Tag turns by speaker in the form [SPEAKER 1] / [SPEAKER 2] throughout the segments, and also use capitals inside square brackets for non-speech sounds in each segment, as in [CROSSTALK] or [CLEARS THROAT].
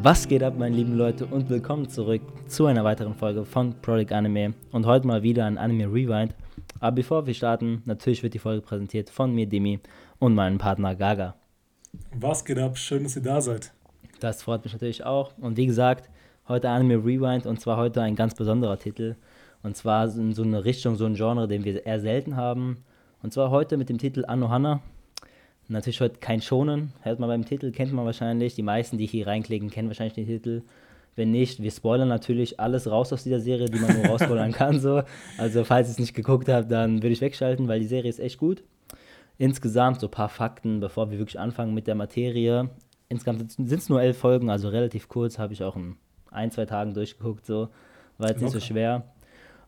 [SPEAKER 1] Was geht ab, meine lieben Leute, und willkommen zurück zu einer weiteren Folge von Product Anime und heute mal wieder ein Anime Rewind. Aber bevor wir starten, natürlich wird die Folge präsentiert von mir, Demi, und meinem Partner Gaga.
[SPEAKER 2] Was geht ab? Schön, dass ihr da seid.
[SPEAKER 1] Das freut mich natürlich auch. Und wie gesagt, heute Anime Rewind und zwar heute ein ganz besonderer Titel. Und zwar in so eine Richtung, so ein Genre, den wir eher selten haben. Und zwar heute mit dem Titel Anohana. Natürlich heute kein Schonen, hört man beim Titel, kennt man wahrscheinlich. Die meisten, die hier reinklicken, kennen wahrscheinlich den Titel. Wenn nicht, wir spoilern natürlich alles raus aus dieser Serie, die man nur rausspoilern kann. So. Also falls ihr es nicht geguckt habt, dann würde ich wegschalten, weil die Serie ist echt gut. Insgesamt so ein paar Fakten, bevor wir wirklich anfangen mit der Materie. Insgesamt sind es nur elf Folgen, also relativ kurz, habe ich auch in ein, zwei Tagen durchgeguckt, so. War jetzt nicht so schwer.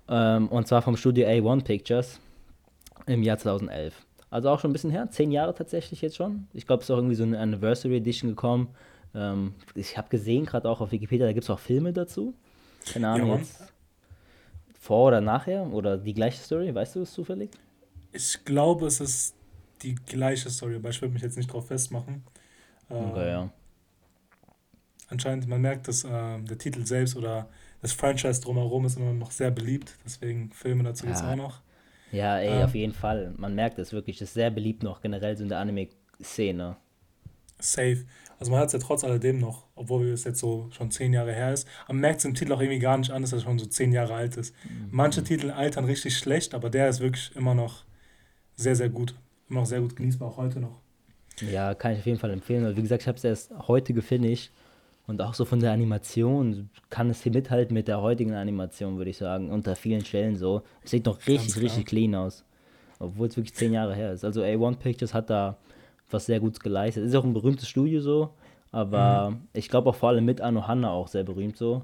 [SPEAKER 1] Ähm, und zwar vom Studio A1 Pictures im Jahr 2011. Also auch schon ein bisschen her, zehn Jahre tatsächlich jetzt schon. Ich glaube, es ist auch irgendwie so eine Anniversary Edition gekommen. Ähm, ich habe gesehen, gerade auch auf Wikipedia, da gibt es auch Filme dazu. Keine Ahnung, ja, jetzt vor oder nachher oder die gleiche Story, weißt du es zufällig?
[SPEAKER 2] Ich glaube, es ist die gleiche Story, aber ich würde mich jetzt nicht drauf festmachen. Ähm, okay, ja. Anscheinend, man merkt, dass äh, der Titel selbst oder das Franchise drumherum ist immer noch sehr beliebt, deswegen Filme dazu ja. es auch noch.
[SPEAKER 1] Ja, ey, ähm, auf jeden Fall. Man merkt es wirklich. Das ist sehr beliebt noch generell so in der Anime-Szene.
[SPEAKER 2] Safe. Also man hat es ja trotz alledem noch, obwohl es jetzt so schon zehn Jahre her ist. Man merkt es im Titel auch irgendwie gar nicht an, dass er schon so zehn Jahre alt ist. Mhm. Manche Titel altern richtig schlecht, aber der ist wirklich immer noch sehr, sehr gut. Immer noch sehr gut genießbar, auch heute noch.
[SPEAKER 1] Ja, kann ich auf jeden Fall empfehlen. Wie gesagt, ich habe es erst heute gefinisht und auch so von der Animation kann es hier mithalten mit der heutigen Animation, würde ich sagen. Unter vielen Stellen so. Es sieht noch richtig, richtig clean aus. Obwohl es wirklich zehn Jahre her ist. Also A1 Pictures hat da was sehr Gutes geleistet. Ist auch ein berühmtes Studio so. Aber mhm. ich glaube auch vor allem mit Anohana auch sehr berühmt so.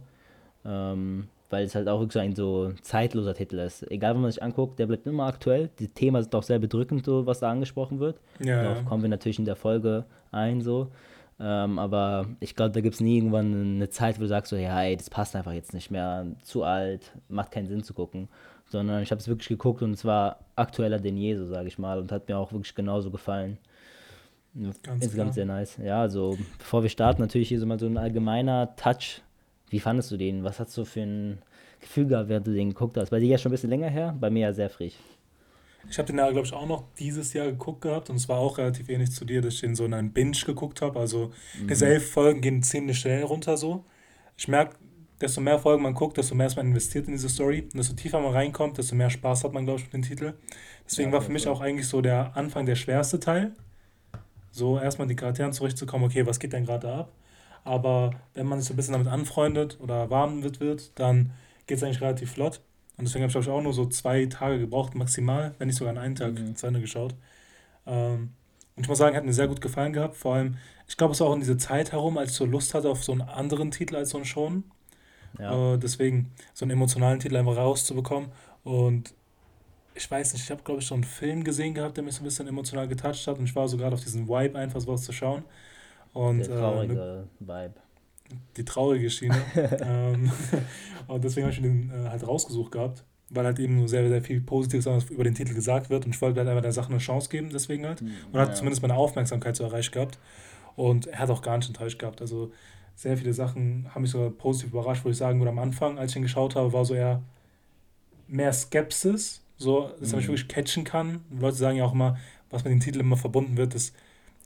[SPEAKER 1] Ähm, weil es halt auch wirklich so ein so zeitloser Titel ist. Egal, wenn man sich anguckt, der bleibt immer aktuell. Die Themen sind auch sehr bedrückend, so was da angesprochen wird. Ja, Darauf ja. kommen wir natürlich in der Folge ein, so. Ähm, aber ich glaube, da gibt es nie irgendwann eine Zeit, wo du sagst, so, ja, ey, das passt einfach jetzt nicht mehr, zu alt, macht keinen Sinn zu gucken. Sondern ich habe es wirklich geguckt und es war aktueller denn je, so sage ich mal, und hat mir auch wirklich genauso gefallen. Ganz Insgesamt klar. sehr nice. Ja, also bevor wir starten, natürlich hier so mal so ein allgemeiner Touch. Wie fandest du den? Was hast du für ein Gefühl gehabt, während du den geguckt hast? Bei dir ja schon ein bisschen länger her, bei mir ja sehr frisch.
[SPEAKER 2] Ich habe den ja, glaube ich, auch noch dieses Jahr geguckt gehabt und es war auch relativ ähnlich zu dir, dass ich den so in einem Binge geguckt habe. Also mhm. diese elf Folgen gehen ziemlich schnell runter so. Ich merke, desto mehr Folgen man guckt, desto mehr ist man investiert in diese Story. Und desto tiefer man reinkommt, desto mehr Spaß hat man, glaube ich, mit dem Titel. Deswegen ja, war für mich auch eigentlich so der Anfang der schwerste Teil. So erstmal die Charakteren zurechtzukommen, okay, was geht denn gerade ab? Aber wenn man sich so ein bisschen damit anfreundet oder warm wird, wird dann geht es eigentlich relativ flott. Und deswegen habe ich, glaube ich, auch nur so zwei Tage gebraucht, maximal, wenn nicht sogar an einen Tag mhm. zu Ende geschaut. Ähm, und ich muss sagen, hat mir sehr gut gefallen gehabt. Vor allem, ich glaube, es war auch in diese Zeit herum, als ich so Lust hatte auf so einen anderen Titel als so einen Schon. Ja. Äh, deswegen so einen emotionalen Titel einfach rauszubekommen. Und ich weiß nicht, ich habe, glaube ich, so einen Film gesehen gehabt, der mich so ein bisschen emotional getoucht hat. Und ich war so gerade auf diesen Vibe einfach sowas zu schauen. Und, der traurige äh, ne, Vibe die traurige Schiene. [LAUGHS] ähm, [LAUGHS] und deswegen habe ich den äh, halt rausgesucht gehabt, weil halt eben nur sehr, sehr viel Positives über den Titel gesagt wird und ich wollte halt einfach der Sache eine Chance geben, deswegen halt. Mhm, und hat ja. zumindest meine Aufmerksamkeit so erreicht gehabt. Und er hat auch gar nicht enttäuscht gehabt. Also sehr viele Sachen haben mich sogar positiv überrascht, wo ich sagen würde, am Anfang, als ich ihn geschaut habe, war so eher mehr Skepsis, so, dass er mich mhm. wirklich catchen kann. Leute sagen ja auch immer, was mit dem Titel immer verbunden wird, dass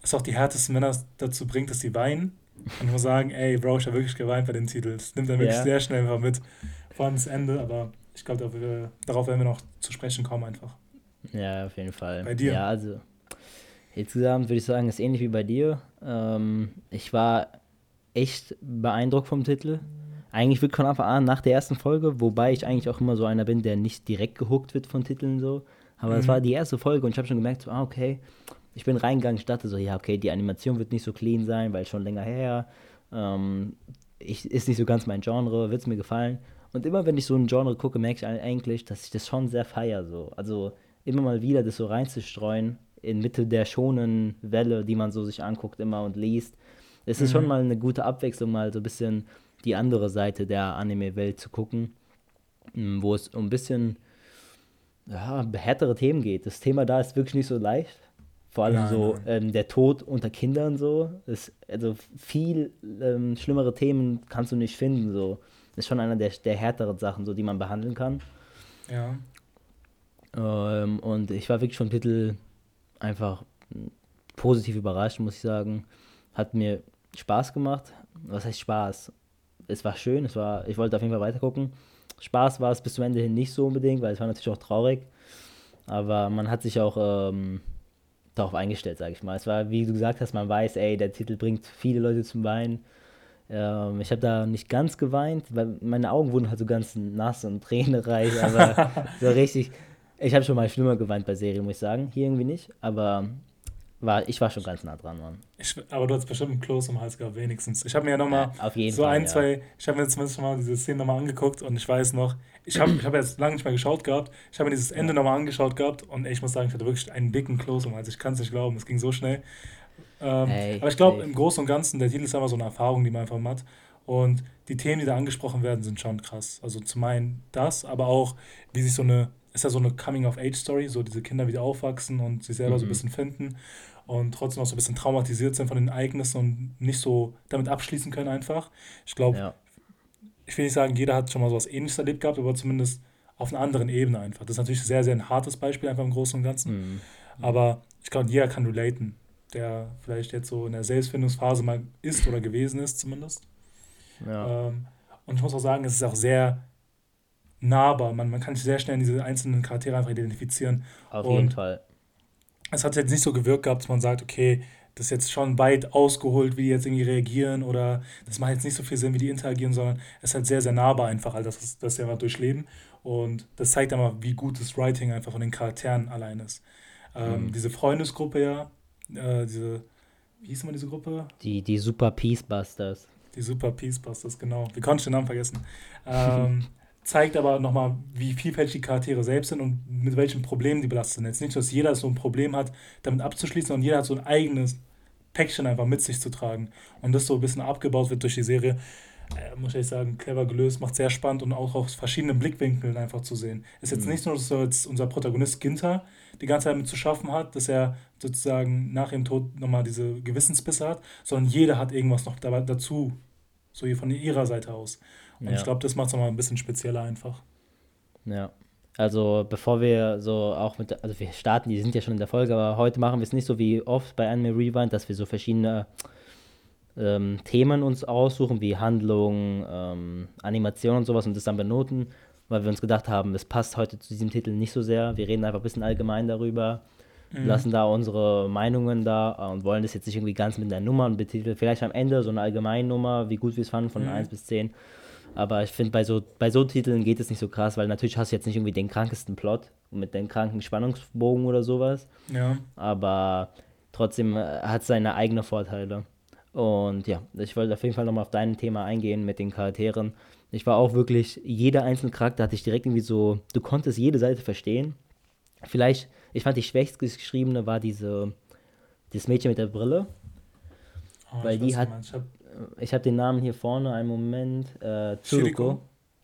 [SPEAKER 2] es auch die härtesten Männer dazu bringt, dass sie weinen. Und ich muss sagen, ey, Bro, ich habe wirklich geweint bei den Titeln. Das nimmt er wirklich yeah. sehr schnell einfach mit. Vor allem das Ende, aber ich glaube, darauf werden wir noch zu sprechen kommen einfach.
[SPEAKER 1] Ja, auf jeden Fall. Bei dir? Ja, also insgesamt würde ich sagen, ist ähnlich wie bei dir. Ähm, ich war echt beeindruckt vom Titel. Eigentlich wirklich von Anfang an nach der ersten Folge, wobei ich eigentlich auch immer so einer bin, der nicht direkt gehuckt wird von Titeln so. Aber es mhm. war die erste Folge und ich habe schon gemerkt, so, ah, okay, ich bin reingegangen, ich dachte so, ja, okay, die Animation wird nicht so clean sein, weil schon länger her. Ähm, ich, ist nicht so ganz mein Genre, wird es mir gefallen. Und immer wenn ich so ein Genre gucke, merke ich eigentlich, dass ich das schon sehr feiere. So. Also immer mal wieder das so reinzustreuen, in Mitte der schonen Welle, die man so sich anguckt immer und liest. Es ist mhm. schon mal eine gute Abwechslung, mal so ein bisschen die andere Seite der Anime-Welt zu gucken, wo es um ein bisschen ja, härtere Themen geht. Das Thema da ist wirklich nicht so leicht Vor allem nein, so nein. Ähm, der Tod unter Kindern so. Ist, also viel ähm, schlimmere Themen kannst du nicht finden. So. Ist schon einer der, der härteren Sachen, so, die man behandeln kann.
[SPEAKER 2] Ja.
[SPEAKER 1] Ähm, und ich war wirklich schon Titel einfach positiv überrascht, muss ich sagen. Hat mir Spaß gemacht. Was heißt Spaß? Es war schön, es war, ich wollte auf jeden Fall weitergucken. Spaß war es bis zum Ende hin nicht so unbedingt, weil es war natürlich auch traurig. Aber man hat sich auch ähm, darauf eingestellt, sage ich mal. Es war, wie du gesagt hast, man weiß, ey, der Titel bringt viele Leute zum Weinen. Ähm, ich habe da nicht ganz geweint, weil meine Augen wurden halt so ganz nass und [LAUGHS] tränenreich, aber so richtig. Ich habe schon mal schlimmer geweint bei Serien, muss ich sagen. Hier irgendwie nicht, aber war, ich war schon ganz nah dran, Mann.
[SPEAKER 2] Ich, aber du hast bestimmt einen Kloß im Hals gehabt, wenigstens. Ich habe mir ja nochmal ja, so Fall, ein, ja. zwei, ich habe mir zumindest schon mal diese Szene nochmal angeguckt und ich weiß noch, ich habe ich hab jetzt lange nicht mehr geschaut gehabt, ich habe mir dieses Ende ja. nochmal angeschaut gehabt und ich muss sagen, ich hatte wirklich einen dicken Kloß im Hals. Ich kann es nicht glauben, es ging so schnell. Ähm, hey, aber ich glaube, im Großen und Ganzen, der Titel ist einfach so eine Erfahrung, die man einfach hat. Und die Themen, die da angesprochen werden, sind schon krass. Also zum einen das, aber auch, wie sich so eine, ist ja so eine Coming-of-Age-Story, so diese Kinder wieder aufwachsen und sich selber mhm. so ein mhm. bisschen finden und trotzdem auch so ein bisschen traumatisiert sind von den Ereignissen und nicht so damit abschließen können einfach. Ich glaube, ja. ich will nicht sagen, jeder hat schon mal so was ähnliches erlebt gehabt, aber zumindest auf einer anderen Ebene einfach. Das ist natürlich sehr, sehr ein hartes Beispiel einfach im Großen und Ganzen. Mhm. Aber ich glaube, jeder kann relaten, der vielleicht jetzt so in der Selbstfindungsphase mal ist oder gewesen ist zumindest. Ja. Ähm, und ich muss auch sagen, es ist auch sehr nahbar. Man, man kann sich sehr schnell in diese einzelnen Charaktere einfach identifizieren.
[SPEAKER 1] Auf und jeden Fall
[SPEAKER 2] es hat jetzt nicht so gewirkt gehabt, dass man sagt, okay, das ist jetzt schon weit ausgeholt, wie die jetzt irgendwie reagieren oder das macht jetzt nicht so viel Sinn, wie die interagieren, sondern es ist halt sehr, sehr nahbar einfach, all das, das sie einfach durchleben. Und das zeigt einmal, wie gut das Writing einfach von den Charakteren allein ist. Ähm, mhm. Diese Freundesgruppe ja, äh, diese, wie hieß immer diese Gruppe?
[SPEAKER 1] Die, die Super Peacebusters.
[SPEAKER 2] Die Super Peacebusters, genau. Wie konnte ich den Namen vergessen? Ähm, [LAUGHS] zeigt aber nochmal, wie vielfältig die Charaktere selbst sind und mit welchen Problemen die belastet sind. Jetzt nicht, dass jeder so ein Problem hat, damit abzuschließen, sondern jeder hat so ein eigenes Päckchen einfach mit sich zu tragen. Und das so ein bisschen abgebaut wird durch die Serie, äh, muss ich sagen, clever gelöst, macht sehr spannend und auch aus verschiedenen Blickwinkeln einfach zu sehen. Ist jetzt mhm. nicht nur, dass jetzt unser Protagonist Ginter die ganze Zeit mit zu schaffen hat, dass er sozusagen nach ihrem Tod nochmal diese Gewissensbisse hat, sondern jeder hat irgendwas noch dabei, dazu, so hier von ihrer Seite aus. Und ja. ich glaube, das macht es nochmal ein bisschen spezieller einfach.
[SPEAKER 1] Ja. Also bevor wir so auch mit, also wir starten, die sind ja schon in der Folge, aber heute machen wir es nicht so wie oft bei Anime Rewind, dass wir so verschiedene ähm, Themen uns aussuchen, wie Handlung, ähm, Animation und sowas und das dann benoten, weil wir uns gedacht haben, es passt heute zu diesem Titel nicht so sehr. Wir reden einfach ein bisschen allgemein darüber, mhm. lassen da unsere Meinungen da und wollen das jetzt nicht irgendwie ganz mit einer Nummer betiteln. Vielleicht am Ende so eine Allgemeinnummer, wie gut wir es fanden, von mhm. 1 bis 10. Aber ich finde, bei so, bei so Titeln geht es nicht so krass, weil natürlich hast du jetzt nicht irgendwie den krankesten Plot mit dem kranken Spannungsbogen oder sowas.
[SPEAKER 2] Ja.
[SPEAKER 1] Aber trotzdem äh, hat es seine eigenen Vorteile. Und ja, ich wollte auf jeden Fall nochmal auf dein Thema eingehen mit den Charakteren. Ich war auch wirklich, jeder einzelne Charakter hatte ich direkt irgendwie so, du konntest jede Seite verstehen. Vielleicht, ich fand die schwächst geschriebene war diese, das Mädchen mit der Brille. Oh, weil die hat, ich habe ich habe den Namen hier vorne, einen Moment. Äh, Tsuruko.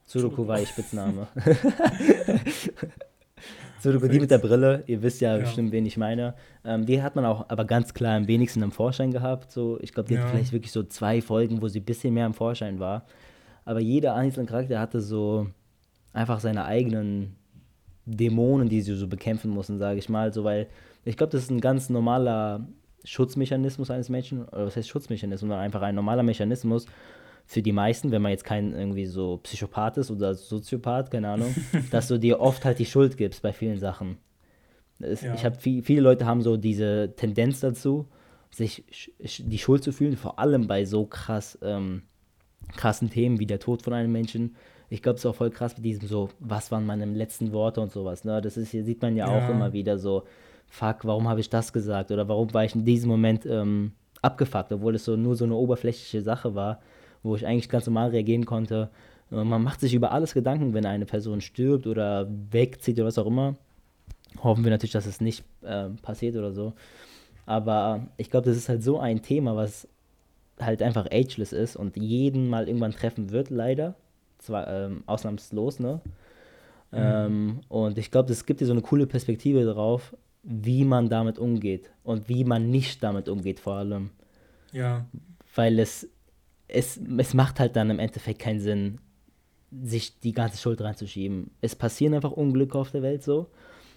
[SPEAKER 1] Tsuruko war ihr Spitzname. [LAUGHS] [LAUGHS] Tsuruko, die mit der Brille, ihr wisst ja, ja. bestimmt, wen ich meine. Ähm, die hat man auch aber ganz klar am wenigsten im Vorschein gehabt. So, ich glaube, die ja. hat vielleicht wirklich so zwei Folgen, wo sie ein bisschen mehr im Vorschein war. Aber jeder einzelne Charakter hatte so einfach seine eigenen Dämonen, die sie so bekämpfen mussten, sage ich mal. So, weil ich glaube, das ist ein ganz normaler Schutzmechanismus eines Menschen, oder was heißt Schutzmechanismus, sondern einfach ein normaler Mechanismus für die meisten, wenn man jetzt kein irgendwie so Psychopath ist oder Soziopath, keine Ahnung, [LAUGHS] dass du dir oft halt die Schuld gibst bei vielen Sachen. Es, ja. Ich habe viel, viele Leute haben so diese Tendenz dazu, sich die Schuld zu fühlen, vor allem bei so krass ähm, krassen Themen wie der Tod von einem Menschen. Ich glaube, es ist auch voll krass mit diesem so, was waren meine letzten Worte und sowas. Ne? Das ist hier sieht man ja, ja. auch immer wieder so fuck, warum habe ich das gesagt oder warum war ich in diesem Moment ähm, abgefuckt, obwohl es so nur so eine oberflächliche Sache war, wo ich eigentlich ganz normal reagieren konnte. Und man macht sich über alles Gedanken, wenn eine Person stirbt oder wegzieht oder was auch immer. Hoffen wir natürlich, dass es nicht äh, passiert oder so. Aber ich glaube, das ist halt so ein Thema, was halt einfach ageless ist und jeden mal irgendwann treffen wird, leider. Zwar ähm, ausnahmslos, ne? Mhm. Ähm, und ich glaube, es gibt dir so eine coole Perspektive darauf, wie man damit umgeht und wie man nicht damit umgeht vor allem.
[SPEAKER 2] Ja.
[SPEAKER 1] Weil es, es, es macht halt dann im Endeffekt keinen Sinn, sich die ganze Schuld reinzuschieben. Es passieren einfach Unglücke auf der Welt so.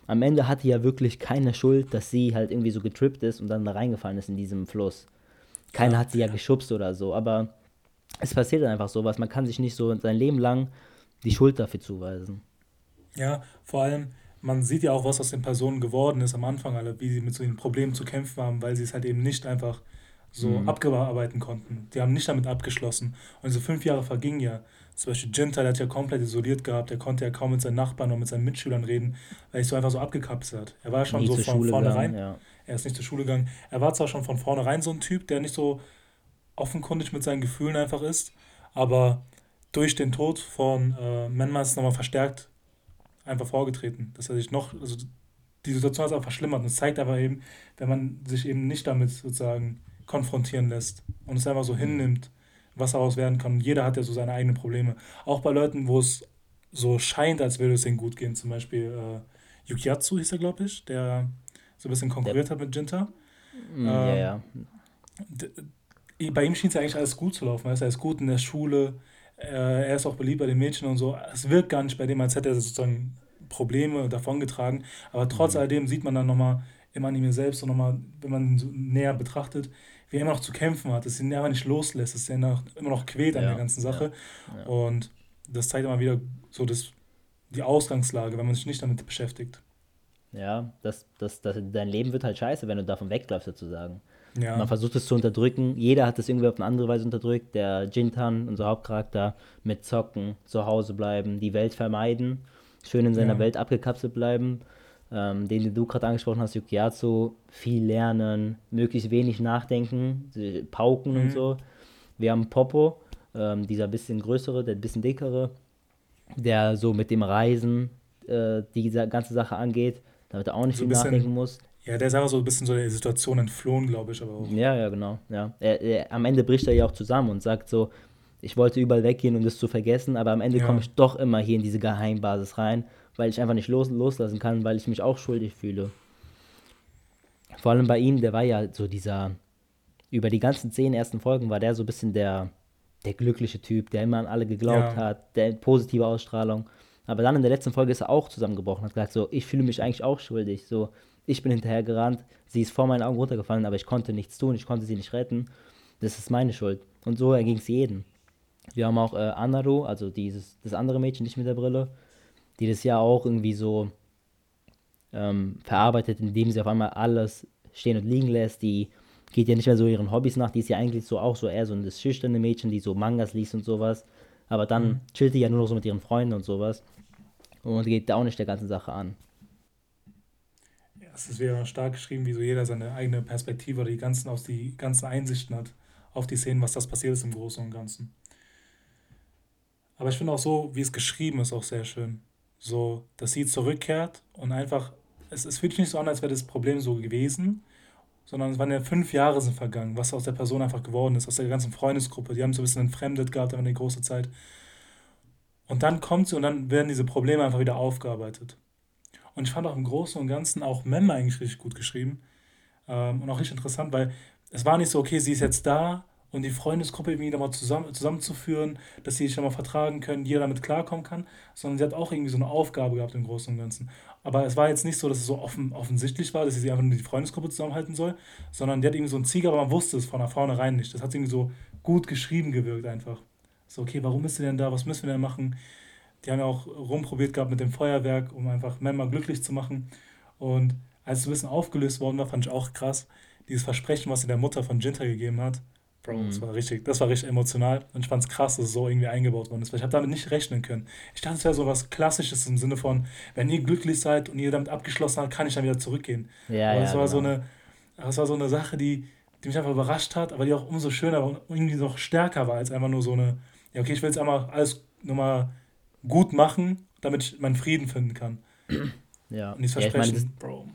[SPEAKER 1] Am Ende hatte ja wirklich keine Schuld, dass sie halt irgendwie so getrippt ist und dann da reingefallen ist in diesem Fluss. Keiner ja, hat sie ja, ja geschubst oder so, aber es passiert dann einfach sowas. Man kann sich nicht so sein Leben lang die Schuld dafür zuweisen.
[SPEAKER 2] Ja, vor allem, man sieht ja auch, was aus den Personen geworden ist am Anfang, alle, wie sie mit so den Problemen zu kämpfen haben, weil sie es halt eben nicht einfach so mhm. abgearbeiten konnten. Die haben nicht damit abgeschlossen. Und diese fünf Jahre vergingen ja. Zum Beispiel Jinta, der hat ja komplett isoliert gehabt, der konnte ja kaum mit seinen Nachbarn und mit seinen Mitschülern reden, weil er sich so einfach so abgekapselt hat. Er war schon Nie so von vornherein. Ja. Er ist nicht zur Schule gegangen. Er war zwar schon von vornherein so ein Typ, der nicht so offenkundig mit seinen Gefühlen einfach ist, aber durch den Tod von äh, Menma ist es nochmal verstärkt einfach vorgetreten, dass er sich noch, also die Situation hat es auch verschlimmert und es zeigt aber eben, wenn man sich eben nicht damit sozusagen konfrontieren lässt und es einfach so mhm. hinnimmt, was daraus werden kann. Jeder hat ja so seine eigenen Probleme. Auch bei Leuten, wo es so scheint, als würde es ihnen gut gehen. Zum Beispiel äh, Yukiatsu hieß er, glaube ich, der so ein bisschen konkurriert ja. hat mit Jinta. Mm, ähm, ja, ja. Bei ihm schien es ja eigentlich alles gut zu laufen. Er ist gut in der Schule, äh, er ist auch beliebt bei den Mädchen und so. Es wirkt gar nicht bei dem, als hätte er sozusagen Probleme davongetragen. Aber trotz mhm. alledem sieht man dann nochmal im Anime selbst und nochmal, wenn man ihn so näher betrachtet, wie er immer noch zu kämpfen hat, dass ihn einfach nicht loslässt, dass er immer noch quält an ja, der ganzen Sache. Ja, ja. Und das zeigt immer wieder so das, die Ausgangslage, wenn man sich nicht damit beschäftigt.
[SPEAKER 1] Ja, das, das, das, dein Leben wird halt scheiße, wenn du davon wegläufst, sozusagen. Ja. Man versucht es zu unterdrücken. Jeder hat das irgendwie auf eine andere Weise unterdrückt. Der Jintan, unser Hauptcharakter, mit Zocken, zu Hause bleiben, die Welt vermeiden, schön in seiner. Welt abgekapselt bleiben. Ähm, den, den du gerade angesprochen hast, Yukiatsu, viel lernen, möglichst wenig nachdenken, pauken mhm. und so. Wir haben Popo, ähm, dieser bisschen größere, der bisschen dickere, der so mit dem Reisen äh, die ganze Sache angeht, damit er auch nicht so viel nachdenken muss.
[SPEAKER 2] Ja, der ist einfach so ein bisschen so der Situation entflohen, glaube ich, aber
[SPEAKER 1] auch. Ja, ja, genau. Ja. Er, er, am Ende bricht er ja auch zusammen und sagt so, ich wollte überall weggehen, um das zu vergessen, aber am Ende ja. komme ich doch immer hier in diese Geheimbasis rein, weil ich einfach nicht los, loslassen kann, weil ich mich auch schuldig fühle. Vor allem bei ihm, der war ja so dieser, über die ganzen zehn ersten Folgen war der so ein bisschen der, der glückliche Typ, der immer an alle geglaubt ja. hat, der positive Ausstrahlung. Aber dann in der letzten Folge ist er auch zusammengebrochen, hat gesagt so, ich fühle mich eigentlich auch schuldig, so, ich bin hinterhergerannt, sie ist vor meinen Augen runtergefallen, aber ich konnte nichts tun, ich konnte sie nicht retten. Das ist meine Schuld. Und so erging es jedem. Wir haben auch äh, Anaru, also dieses, das andere Mädchen, nicht mit der Brille, die das ja auch irgendwie so ähm, verarbeitet, indem sie auf einmal alles stehen und liegen lässt. Die geht ja nicht mehr so ihren Hobbys nach, die ist ja eigentlich so auch so eher so ein schüchterne Mädchen, die so Mangas liest und sowas. Aber dann mhm. chillt die ja nur noch so mit ihren Freunden und sowas. Und geht da auch nicht der ganzen Sache an
[SPEAKER 2] es ist wieder stark geschrieben, wie so jeder seine eigene Perspektive oder die ganzen, aus die ganzen Einsichten hat auf die Szenen, was das passiert ist im Großen und Ganzen. Aber ich finde auch so, wie es geschrieben ist, auch sehr schön. So, dass sie zurückkehrt und einfach, es, es fühlt sich nicht so an, als wäre das Problem so gewesen, sondern es waren ja fünf Jahre sind vergangen, was aus der Person einfach geworden ist, aus der ganzen Freundesgruppe. Die haben so ein bisschen entfremdet gehabt, aber eine große Zeit. Und dann kommt sie und dann werden diese Probleme einfach wieder aufgearbeitet. Und ich fand auch im Großen und Ganzen auch Mem eigentlich richtig gut geschrieben. Ähm, und auch richtig interessant, weil es war nicht so, okay, sie ist jetzt da und die Freundesgruppe irgendwie nochmal zusammen, zusammenzuführen, dass sie sich nochmal vertragen können, jeder damit klarkommen kann, sondern sie hat auch irgendwie so eine Aufgabe gehabt im Großen und Ganzen. Aber es war jetzt nicht so, dass es so offen, offensichtlich war, dass sie einfach nur die Freundesgruppe zusammenhalten soll, sondern die hat irgendwie so ein Ziel, aber man wusste es von vornherein nicht. Das hat irgendwie so gut geschrieben gewirkt einfach. So, okay, warum ist sie denn da? Was müssen wir denn machen? Die haben ja auch rumprobiert gehabt mit dem Feuerwerk, um einfach Memma glücklich zu machen. Und als es ein bisschen aufgelöst worden war, fand ich auch krass, dieses Versprechen, was sie der Mutter von Jinta gegeben hat. Bro, mhm. das war richtig, das war richtig emotional. Und ich fand es krass, dass es so irgendwie eingebaut worden ist, weil ich habe damit nicht rechnen können. Ich dachte, es wäre so was Klassisches im Sinne von, wenn ihr glücklich seid und ihr damit abgeschlossen habt, kann ich dann wieder zurückgehen. Ja, aber ja, das war genau. so eine, das war so eine Sache, die, die mich einfach überrascht hat, aber die auch umso schöner und irgendwie noch stärker war als einfach nur so eine, ja, okay, ich will jetzt einmal alles nochmal gut machen, damit ich meinen Frieden finden kann. Ja. Und
[SPEAKER 1] dieses Versprechen, ja, ich mein, Bro.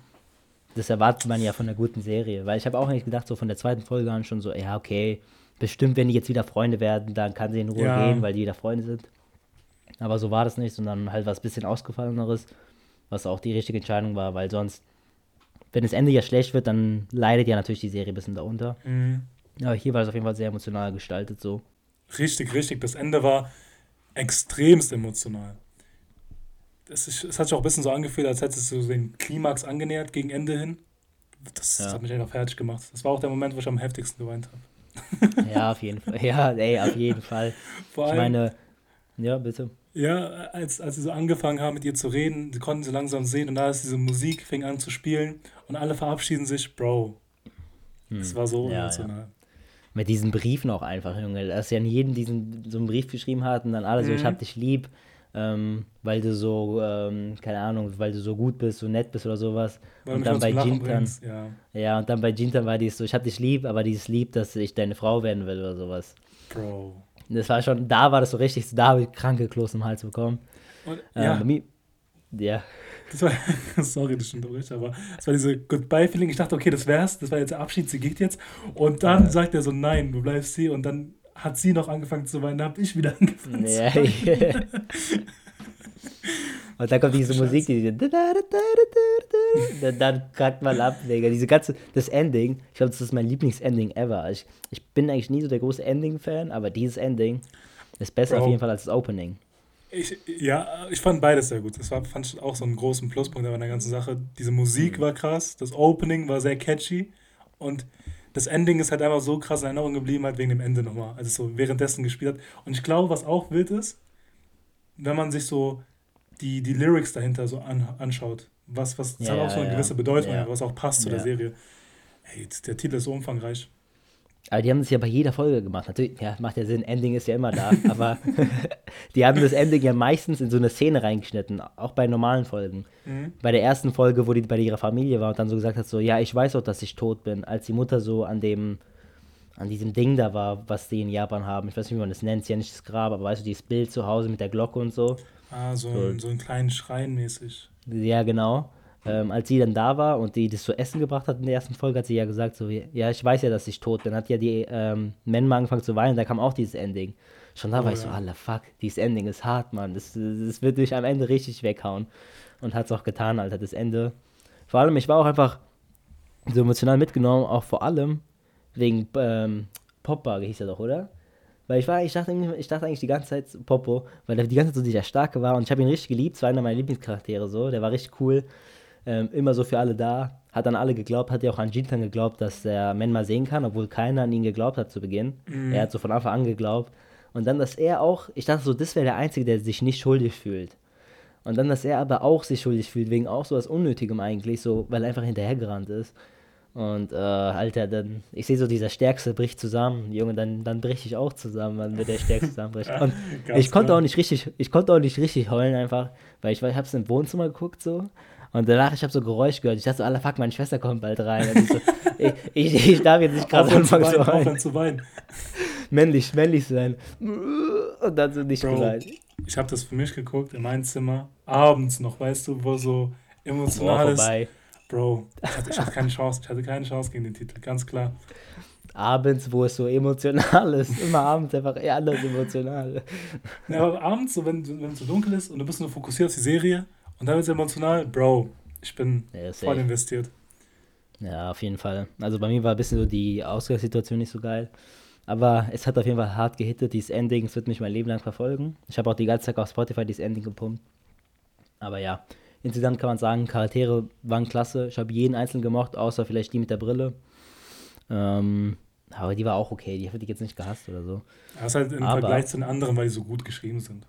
[SPEAKER 1] Das erwartet man ja von einer guten Serie, weil ich habe auch nicht gedacht, so von der zweiten Folge an schon so, ja, okay, bestimmt, wenn die jetzt wieder Freunde werden, dann kann sie in Ruhe ja. gehen, weil die wieder Freunde sind. Aber so war das nicht, sondern halt was bisschen ausgefalleneres, was auch die richtige Entscheidung war, weil sonst wenn das Ende ja schlecht wird, dann leidet ja natürlich die Serie ein bisschen darunter.
[SPEAKER 2] Mhm.
[SPEAKER 1] Aber hier war es auf jeden Fall sehr emotional gestaltet so.
[SPEAKER 2] Richtig, richtig. Das Ende war extremst emotional. Es, ist, es hat sich auch ein bisschen so angefühlt, als hättest du den Klimax angenähert gegen Ende hin. Das, das
[SPEAKER 1] Ja.
[SPEAKER 2] hat mich einfach fertig gemacht. Das war auch der Moment, wo ich am heftigsten geweint habe.
[SPEAKER 1] Ja, auf jeden Fall. Ja, ey, auf jeden Fall.
[SPEAKER 2] Vor
[SPEAKER 1] Ich
[SPEAKER 2] allem,
[SPEAKER 1] meine, ja, bitte.
[SPEAKER 2] ja, als, als sie so angefangen haben, mit ihr zu reden, sie konnten sie langsam sehen und da ist diese Musik, fing an zu spielen und alle verabschieden sich, Bro. Das war so
[SPEAKER 1] Hm. Ja,
[SPEAKER 2] emotional.
[SPEAKER 1] Mit diesen Briefen auch einfach, Junge. Dass sie an jeden diesen so einen Brief geschrieben hat und dann alle so, ich
[SPEAKER 2] Mhm.
[SPEAKER 1] hab dich lieb, ähm, weil du so, ähm, keine Ahnung, weil du so gut bist, so nett bist oder sowas.
[SPEAKER 2] Weil
[SPEAKER 1] und dann bei Jintan,
[SPEAKER 2] ja.
[SPEAKER 1] ja, und dann bei Jintan war dies so, ich hab dich lieb, aber dieses Lieb, dass ich deine Frau werden will oder sowas.
[SPEAKER 2] Bro.
[SPEAKER 1] Das war schon, da war das so richtig, da habe ich kranke Kloß im Hals bekommen.
[SPEAKER 2] Und,
[SPEAKER 1] Ähm,
[SPEAKER 2] ja,
[SPEAKER 1] bei mir, ja,
[SPEAKER 2] das war, [LAUGHS] sorry, das stimmt durch, aber das war diese Goodbye-Feeling. Ich dachte, okay, das wär's, das war jetzt der Abschied, sie geht jetzt. Und dann sagt er so, nein, du bleibst hier. Und dann hat sie noch angefangen zu weinen, dann hab ich wieder angefangen zu weinen. [LAUGHS]
[SPEAKER 1] Und dann kommt diese Musik, die dann, dann kackt man ab, Digga. Diese ganze, das Ending, ich glaube, das ist mein Lieblingsending ever. Ich, ich bin eigentlich nie so der große Ending-Fan, aber dieses Ending ist besser
[SPEAKER 2] Bro.
[SPEAKER 1] auf jeden Fall als das Opening.
[SPEAKER 2] Ich, ja, ich fand beides sehr gut. Das war, fand ich auch so einen großen Pluspunkt an der ganzen Sache. Diese Musik war krass, das Opening war sehr catchy und das Ending ist halt einfach so krass in Erinnerung geblieben, halt wegen dem Ende nochmal. Also so währenddessen gespielt hat. Und ich glaube, was auch wild ist, wenn man sich so die, die Lyrics dahinter so an, anschaut. Was, was, das
[SPEAKER 1] Ja,
[SPEAKER 2] hat auch so eine
[SPEAKER 1] ja,
[SPEAKER 2] gewisse Bedeutung,
[SPEAKER 1] ja.
[SPEAKER 2] was auch passt zu der. Serie. Ey, der Titel ist so umfangreich.
[SPEAKER 1] Aber die haben das ja bei jeder Folge gemacht. Natürlich, ja, macht ja Sinn, Ending ist ja immer da, [LAUGHS] aber [LAUGHS] die haben das Ending ja meistens in so eine Szene reingeschnitten, auch bei normalen Folgen.
[SPEAKER 2] Mhm.
[SPEAKER 1] Bei der ersten Folge, wo die bei ihrer Familie war und dann so gesagt hat, so, ja, ich weiß auch, dass ich tot bin, als die Mutter so an dem, an diesem Ding da war, was die in Japan haben. Ich weiß nicht, wie man das nennt, ist ja nicht das Grab, aber weißt du, dieses Bild zu Hause mit der Glocke und so.
[SPEAKER 2] Ah, so, ein, so einen kleinen Schrein mäßig.
[SPEAKER 1] Ja, genau. Ähm, als sie dann da war und die das zu essen gebracht hat in der ersten Folge, hat sie ja gesagt, so, ja, ich weiß ja, dass ich tot bin. Hat ja die ähm, Menma angefangen zu weinen, da kam auch dieses Ending. Schon da
[SPEAKER 2] Oh,
[SPEAKER 1] war ich so,
[SPEAKER 2] ja.
[SPEAKER 1] alla fuck, dieses Ending ist hart, Mann. Das, das wird dich am Ende richtig weghauen. Und hat es auch getan, Alter, das Ende. Vor allem, ich war auch einfach so emotional mitgenommen, auch vor allem wegen ähm, Poppa hieß er doch, oder? Weil ich war, ich dachte, ich dachte eigentlich die ganze Zeit Popo, weil er die ganze Zeit so dieser Starke war und ich habe ihn richtig geliebt, es war einer meiner Lieblingscharaktere so, der war richtig cool, ähm, immer so für alle da, hat an alle geglaubt, hat ja auch an Jintan geglaubt, dass der Menma sehen kann, obwohl keiner an ihn geglaubt hat zu Beginn. Er hat so von Anfang an geglaubt. Und dann, dass er auch, ich dachte so, das wäre der Einzige, der sich nicht schuldig fühlt. Und dann, dass er aber auch sich schuldig fühlt, wegen auch so was Unnötigem eigentlich, so, weil er einfach hinterhergerannt ist. Und, äh, Alter, dann, ich sehe so, dieser Stärkste bricht zusammen. Junge, dann, dann bricht ich auch zusammen, wenn der Stärkste zusammenbricht. Und [LAUGHS] ich konnte
[SPEAKER 2] klar.
[SPEAKER 1] auch nicht richtig, ich konnte auch nicht richtig heulen einfach, weil ich, ich hab's im Wohnzimmer geguckt so. Und danach, ich habe so Geräusch gehört. Ich dachte so, Alter, fuck, meine Schwester kommt bald rein. Ich, so, [LAUGHS] ich, ich, ich darf jetzt nicht gerade
[SPEAKER 2] Aufhören zu
[SPEAKER 1] anfangen
[SPEAKER 2] weinen,
[SPEAKER 1] zu
[SPEAKER 2] weinen.
[SPEAKER 1] Männlich, männlich sein. Und dann so nicht
[SPEAKER 2] Bro,
[SPEAKER 1] geweint.
[SPEAKER 2] ich habe das für mich geguckt in meinem Zimmer, abends noch, weißt du, wo so
[SPEAKER 1] Boah,
[SPEAKER 2] emotional ist.
[SPEAKER 1] vorbei.
[SPEAKER 2] Bro, ich hatte, keine Chance, ich hatte keine Chance gegen den Titel, ganz klar.
[SPEAKER 1] Abends, wo es so emotional ist. Immer abends einfach eher anders emotional.
[SPEAKER 2] Ja, aber abends, so, wenn, wenn es so dunkel ist und du bist nur fokussiert auf die Serie und dann wird es emotional, Bro, ich bin
[SPEAKER 1] Ja,
[SPEAKER 2] voll investiert.
[SPEAKER 1] Ja, auf jeden Fall. Also bei mir war ein bisschen so die Ausgangssituation nicht so geil. Aber es hat auf jeden Fall hart gehittet, dieses Ending. Es wird mich mein Leben lang verfolgen. Ich habe auch die ganze Zeit auf Spotify dieses Ending gepumpt. Aber ja, insgesamt kann man sagen, Charaktere waren klasse. Ich habe jeden einzelnen gemocht, außer vielleicht die mit der Brille. Ähm, aber die war auch okay. Die hätte ich jetzt nicht gehasst oder so.
[SPEAKER 2] Das ist halt im
[SPEAKER 1] Aber-
[SPEAKER 2] Vergleich zu den anderen, weil die so gut geschrieben sind.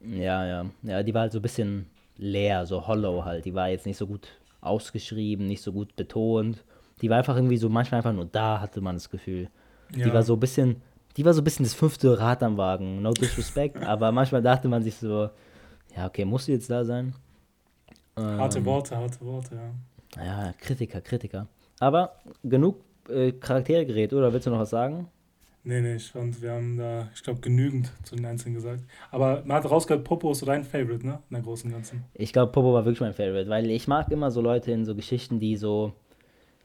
[SPEAKER 1] Ja, ja. Ja, die war halt so ein bisschen leer, so hollow halt. Die war jetzt nicht so gut ausgeschrieben, nicht so gut betont. Die war einfach irgendwie so manchmal einfach nur da, hatte man das Gefühl.
[SPEAKER 2] Ja.
[SPEAKER 1] Die war so ein bisschen, die war so ein bisschen das fünfte Rad am Wagen. No disrespect, [LAUGHS] aber manchmal dachte man sich so, ja, okay, muss sie jetzt da sein?
[SPEAKER 2] Harte
[SPEAKER 1] Ähm,
[SPEAKER 2] Worte, harte Worte, ja.
[SPEAKER 1] Ja, Kritiker, Kritiker. Aber genug äh, Charaktere geredet, oder willst du noch was sagen?
[SPEAKER 2] Nee, nee, ich fand, wir haben da, ich glaube, genügend zu den Einzelnen gesagt. Aber man hat rausgehört, Popo ist so dein Favorite, ne? In der großen Ganzen.
[SPEAKER 1] Ich glaube, Popo war wirklich mein Favorite, weil ich mag immer so Leute in so Geschichten, die so,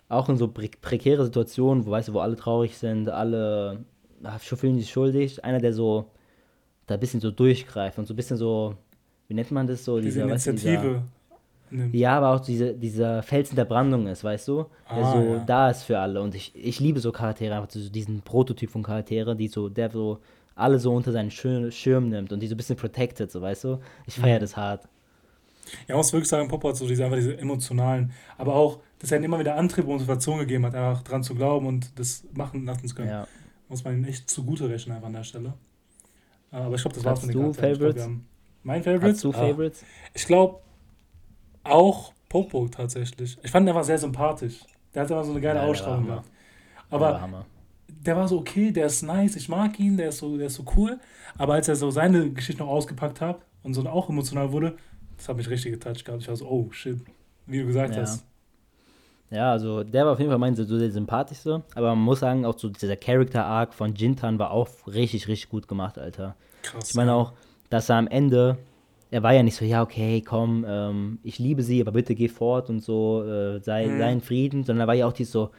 [SPEAKER 1] auch in so pre prekäre Situationen, wo, weißt du, wo alle traurig sind, alle ah, fühlen sich schuldig. Einer, der so da ein bisschen so durchgreift und so ein bisschen so, wie nennt man das so?
[SPEAKER 2] Diese
[SPEAKER 1] dieser, weißt du,
[SPEAKER 2] Initiative nimmt.
[SPEAKER 1] Ja, aber auch diese, dieser Felsen der Brandung ist, weißt du?
[SPEAKER 2] Ah,
[SPEAKER 1] der so
[SPEAKER 2] ja.
[SPEAKER 1] da ist für alle. Und ich, ich liebe so Charaktere, einfach so diesen Prototyp von Charaktere, die so, der so alle so unter seinen Schirm, Schirm nimmt und die so ein bisschen protected, so weißt du? Ich feiere
[SPEAKER 2] Mhm.
[SPEAKER 1] das hart.
[SPEAKER 2] Ja, man muss wirklich sagen, Popo hat so diese, einfach diese emotionalen, aber auch, dass er immer wieder Antrieb und Motivation gegeben hat, einfach dran zu glauben und das machen lassen zu können.
[SPEAKER 1] Ja.
[SPEAKER 2] Muss man ihm echt zugute rechnen einfach an der Stelle. Aber ich glaube, das war's von den glaub,
[SPEAKER 1] Favorites?
[SPEAKER 2] haben- Mein Favorite?
[SPEAKER 1] Hast du
[SPEAKER 2] Ah,
[SPEAKER 1] Favorites?
[SPEAKER 2] Ich glaube auch Popo tatsächlich. Ich fand ihn einfach sehr sympathisch. Der hat immer so eine geile
[SPEAKER 1] Ja, der war
[SPEAKER 2] Ausstrahlung gehabt.
[SPEAKER 1] Der war
[SPEAKER 2] Aber der war so okay, der ist nice, ich mag ihn, der ist so, der ist so cool. Aber als er so seine Geschichte noch ausgepackt hat und so auch emotional wurde, das hat mich richtig getoucht gehabt. Ich war so, oh shit, wie du gesagt
[SPEAKER 1] Ja.
[SPEAKER 2] hast.
[SPEAKER 1] Ja, also der war auf jeden Fall mein so der sympathischste. Aber man muss sagen, auch so dieser Character-Arc von Jintan war auch richtig, richtig gut gemacht, Alter.
[SPEAKER 2] Krass.
[SPEAKER 1] Ich meine auch, dass er am Ende, er war ja nicht so, ja, okay, komm, ähm, ich liebe sie, aber bitte geh fort und so, äh, sei,
[SPEAKER 2] Mhm.
[SPEAKER 1] sei in Frieden, sondern er war ja auch die so,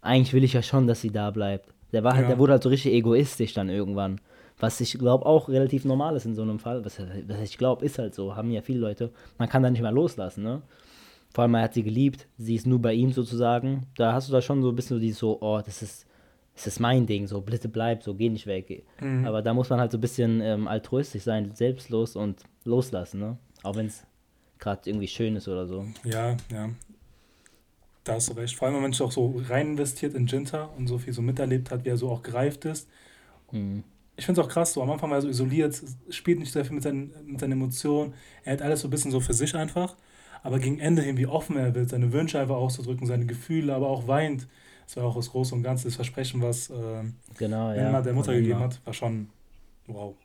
[SPEAKER 1] eigentlich will ich ja schon, dass sie da bleibt. Der war halt,
[SPEAKER 2] Ja.
[SPEAKER 1] der wurde halt so richtig egoistisch dann irgendwann. Was ich glaube auch relativ normal ist in so einem Fall. Was, was ich glaube, ist halt so, haben ja viele Leute. Man kann da nicht mehr loslassen, ne? Vor allem, er hat sie geliebt, sie ist nur bei ihm sozusagen. Da hast du da schon so ein bisschen so die so, oh, das ist, das ist mein Ding, so bitte bleib, so geh nicht weg.
[SPEAKER 2] Mhm.
[SPEAKER 1] Aber da muss man halt so ein bisschen ähm, altruistisch sein, selbstlos und loslassen, ne? Auch wenn es gerade irgendwie schön ist oder so.
[SPEAKER 2] Ja, ja. Da hast du recht. Vor allem, wenn man sich auch so rein investiert in Jinta und so viel so miterlebt hat, wie er so auch gereift ist.
[SPEAKER 1] Mhm.
[SPEAKER 2] Ich finde es auch krass, so am Anfang war er so isoliert, spielt nicht sehr viel mit seinen, mit seinen Emotionen. Er hat alles so ein bisschen so für sich einfach. Aber gegen Ende hin, wie offen er wird, seine Wünsche einfach auszudrücken, seine Gefühle, aber auch weint. Das war auch das Große und Ganze, das Versprechen, was äh,
[SPEAKER 1] Genau, ja.
[SPEAKER 2] der Mutter gegeben hat, war schon wow.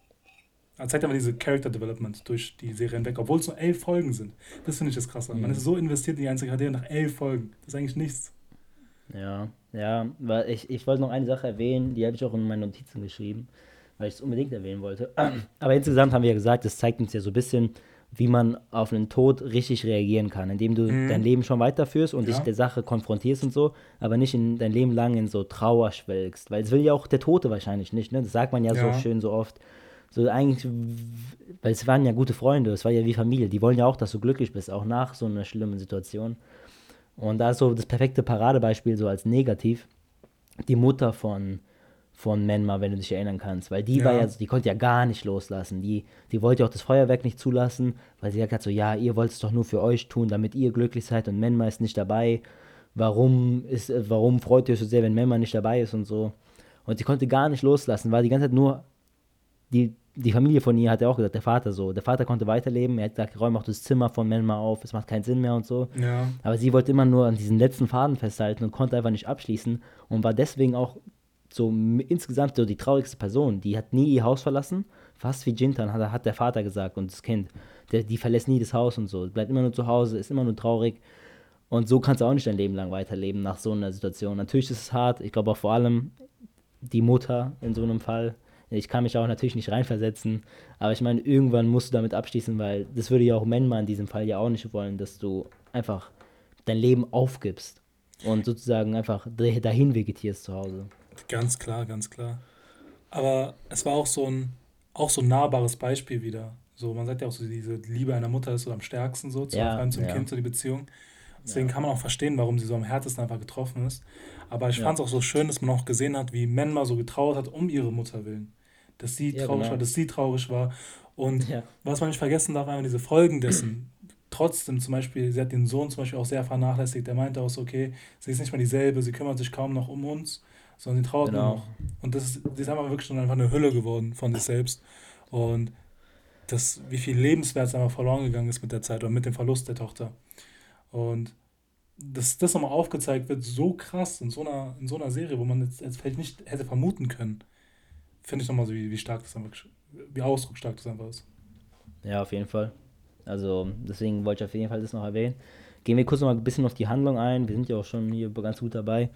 [SPEAKER 2] Er zeigt aber diese Character Development durch die Serie hinweg, obwohl es nur elf Folgen sind. Das finde ich das krasse. Man
[SPEAKER 1] Mhm.
[SPEAKER 2] ist so investiert in die einzelnen Charaktere nach elf Folgen. Das ist eigentlich nichts.
[SPEAKER 1] Ja, ja, weil ich, ich wollte noch eine Sache erwähnen, die habe ich auch in meinen Notizen geschrieben, weil ich es unbedingt erwähnen wollte. [CLEARS THROAT] Aber insgesamt haben wir ja gesagt, das zeigt uns ja so ein bisschen, wie man auf einen Tod richtig reagieren kann, indem du
[SPEAKER 2] Mhm.
[SPEAKER 1] dein Leben schon weiterführst und dich
[SPEAKER 2] Ja.
[SPEAKER 1] der Sache konfrontierst und so, aber nicht in dein Leben lang in so Trauer schwelgst, weil es will ja auch der Tote wahrscheinlich nicht, ne? Das sagt man ja,
[SPEAKER 2] Ja.
[SPEAKER 1] so schön so oft. So eigentlich, weil es waren ja gute Freunde, es war ja wie Familie, die wollen ja auch, dass du glücklich bist, auch nach so einer schlimmen Situation. Und da ist so das perfekte Paradebeispiel so als negativ die Mutter von, von Menma, wenn du dich erinnern kannst. Weil die war
[SPEAKER 2] Ja.
[SPEAKER 1] ja, die konnte ja gar nicht loslassen. Die, die wollte ja auch das Feuerwerk nicht zulassen, weil sie gesagt hat so, ja, ihr wollt es doch nur für euch tun, damit ihr glücklich seid und Menma ist nicht dabei. Warum, ist, warum freut ihr euch so sehr, wenn Menma nicht dabei ist und so. Und sie konnte gar nicht loslassen, war die ganze Zeit nur die, die Familie von ihr hat ja auch gesagt, der Vater so. Der Vater konnte weiterleben, er hat gesagt, räum auch das Zimmer von Menma auf, es macht keinen Sinn mehr und so.
[SPEAKER 2] Ja.
[SPEAKER 1] Aber sie wollte immer nur an diesen letzten Faden festhalten und konnte einfach nicht abschließen und war deswegen auch so insgesamt so die traurigste Person. Die hat nie ihr Haus verlassen, fast wie Jintan, hat, hat der Vater gesagt und das Kind. Der, die verlässt nie das Haus und so, bleibt immer nur zu Hause, ist immer nur traurig. Und so kannst du auch nicht dein Leben lang weiterleben nach so einer Situation. Natürlich ist es hart, ich glaube auch vor allem die Mutter in so einem Fall. Ich kann mich auch natürlich nicht reinversetzen, aber ich meine, irgendwann musst du damit abschließen, weil das würde ja auch Menma in diesem Fall ja auch nicht wollen, dass du einfach dein Leben aufgibst und sozusagen einfach dahin vegetierst zu Hause.
[SPEAKER 2] Ganz klar, ganz klar. Aber es war auch so ein, auch so ein nahbares Beispiel wieder. So, man sagt ja auch so, diese Liebe einer Mutter ist so am stärksten so, zu,
[SPEAKER 1] Ja,
[SPEAKER 2] vor allem zum
[SPEAKER 1] ja.
[SPEAKER 2] Kind, so die Beziehung. Deswegen kann man auch verstehen, warum sie so am härtesten einfach getroffen ist. Aber ich
[SPEAKER 1] Ja.
[SPEAKER 2] fand es auch so schön, dass man auch gesehen hat, wie Menma so getrauert hat um ihre Mutter willen. Dass sie
[SPEAKER 1] Ja,
[SPEAKER 2] traurig
[SPEAKER 1] genau.
[SPEAKER 2] war, dass sie traurig war. Und
[SPEAKER 1] Ja.
[SPEAKER 2] was man nicht vergessen darf, einfach diese Folgen dessen. Trotzdem zum Beispiel, sie hat den Sohn zum Beispiel auch sehr vernachlässigt. Der meinte auch so, okay, sie ist nicht mehr dieselbe, sie kümmert sich kaum noch um uns, sondern sie trauert
[SPEAKER 1] Genau.
[SPEAKER 2] nur noch. Und das ist, sie ist einfach wirklich schon einfach eine Hülle geworden von sich selbst. Und das, wie viel Lebenswert einfach verloren gegangen ist mit der Zeit oder mit dem Verlust der Tochter. Und dass das nochmal aufgezeigt wird, so krass in so einer, in so einer Serie, wo man jetzt, jetzt vielleicht nicht hätte vermuten können, finde ich nochmal so, wie, wie stark das einfach, wie ausdrucksstark das einfach ist.
[SPEAKER 1] Ja, auf jeden Fall. Also deswegen wollte ich auf jeden Fall das noch erwähnen. Gehen wir kurz noch mal ein bisschen auf die Handlung ein. Wir sind ja auch schon hier ganz gut dabei.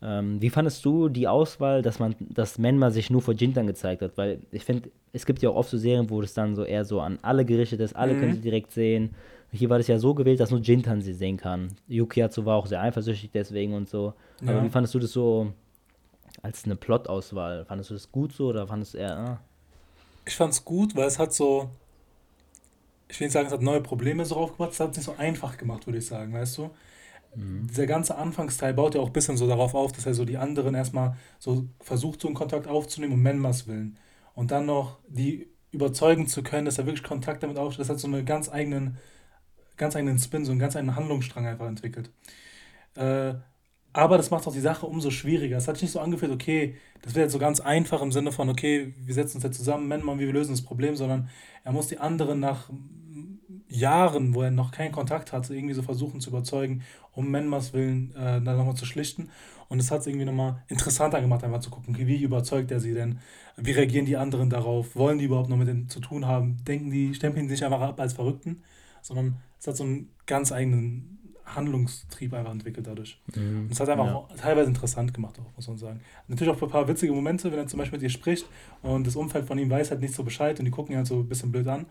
[SPEAKER 1] Ähm, wie fandest du die Auswahl, dass man, dass Menma sich nur vor Jintan gezeigt hat? Weil ich finde, es gibt ja auch oft so Serien, wo das dann so eher so an alle gerichtet ist, alle
[SPEAKER 2] Mhm.
[SPEAKER 1] können sie direkt sehen. Hier war das ja so gewählt, dass nur Jintan sie sehen kann. Yukiatsu war auch sehr eifersüchtig deswegen und so. Aber
[SPEAKER 2] Ja.
[SPEAKER 1] wie fandest du das so als eine Plot-Auswahl? Fandest du das gut so oder fandest du eher, ah?
[SPEAKER 2] Ich fand's gut, weil es hat so. ich will nicht sagen, es hat neue Probleme so aufgebaut, es hat es nicht so einfach gemacht, würde ich sagen, weißt du? Mhm. Dieser ganze Anfangsteil baut ja auch ein bisschen so darauf auf, dass er so die anderen erstmal so versucht, so einen Kontakt aufzunehmen, um Menmas willen. Und dann noch die überzeugen zu können, dass er wirklich Kontakt damit aufstellt. Das hat so einen ganz eigenen, ganz eigenen Spin, so einen ganz eigenen Handlungsstrang einfach entwickelt. Äh, aber das macht auch die Sache umso schwieriger. Es hat sich nicht so angefühlt, okay, das wäre jetzt so ganz einfach im Sinne von, okay, wir setzen uns jetzt zusammen, Menma, wie wir lösen das Problem, sondern er muss die anderen nach Jahren, wo er noch keinen Kontakt hatte, irgendwie so versuchen zu überzeugen, um Menmas Willen äh, dann nochmal zu schlichten. Und es hat es irgendwie nochmal interessanter gemacht, einfach zu gucken, okay, wie überzeugt er sie denn? Wie reagieren die anderen darauf? Wollen die überhaupt noch mit ihm zu tun haben? Denken die, stempeln die sich einfach ab als Verrückten? Sondern es hat so einen ganz eigenen Handlungstrieb einfach entwickelt dadurch. Mhm. Und es hat einfach ja. auch teilweise interessant gemacht, auch, muss man sagen. Natürlich auch ein paar witzige Momente, wenn er zum Beispiel mit ihr spricht und das Umfeld von ihm weiß halt nicht so Bescheid und die gucken ihn halt so ein bisschen blöd an.